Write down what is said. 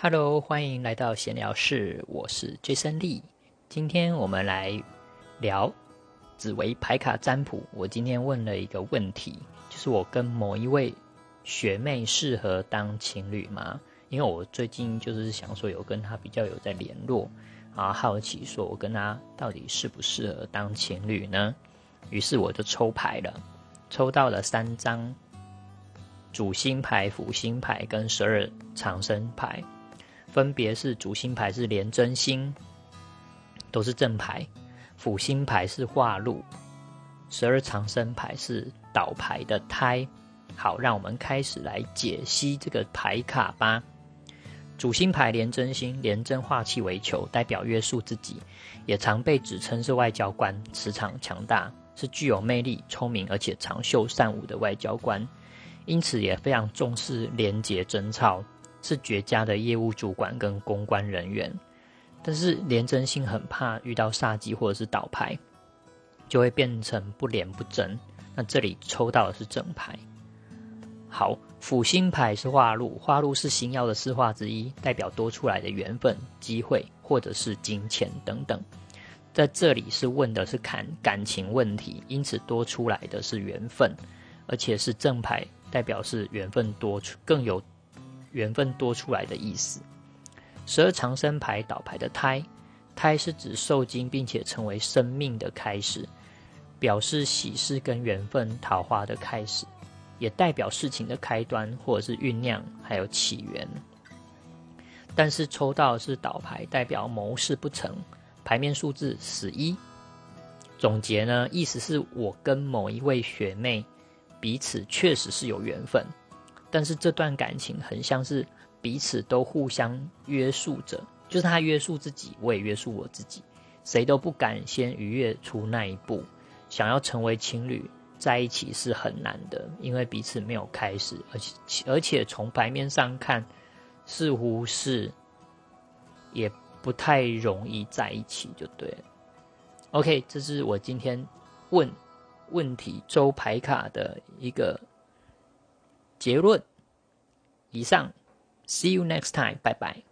Hello，欢迎来到闲聊室，我是 Jason Lee。今天我们来聊紫薇牌卡占卜。我今天问了一个问题，就是我跟某一位学妹适合当情侣吗？因为我最近就是想说有跟她比较有在联络，啊，好奇说我跟她到底适不适合当情侣呢？于是我就抽牌了，抽到了三张主星牌、辅星牌跟十二长生牌。分别是主星牌是廉贞星，都是正牌；辅星牌是化禄，十二长生牌是倒牌的胎。好，让我们开始来解析这个牌卡吧。主星牌廉贞星，廉贞化气为球，代表约束自己，也常被指称是外交官，磁场强大，是具有魅力、聪明而且长袖善舞的外交官，因此也非常重视廉洁贞操。是绝佳的业务主管跟公关人员，但是廉贞星很怕遇到煞机或者是倒牌，就会变成不连不贞。那这里抽到的是正牌。好，辅星牌是化禄，化禄是星耀的四化之一，代表多出来的缘分、机会或者是金钱等等。在这里是问的是感感情问题，因此多出来的是缘分，而且是正牌，代表是缘分多出更有。缘分多出来的意思。十二长生牌倒牌的胎，胎是指受精并且成为生命的开始，表示喜事跟缘分、桃花的开始，也代表事情的开端或者是酝酿还有起源。但是抽到是倒牌，代表谋事不成，牌面数字十一。总结呢，意思是我跟某一位学妹彼此确实是有缘分。但是这段感情很像是彼此都互相约束着，就是他约束自己，我也约束我自己，谁都不敢先逾越出那一步。想要成为情侣在一起是很难的，因为彼此没有开始，而且而且从牌面上看，似乎是也不太容易在一起，就对了。OK，这是我今天问问题周牌卡的一个。结论。以上，See you next time，拜拜。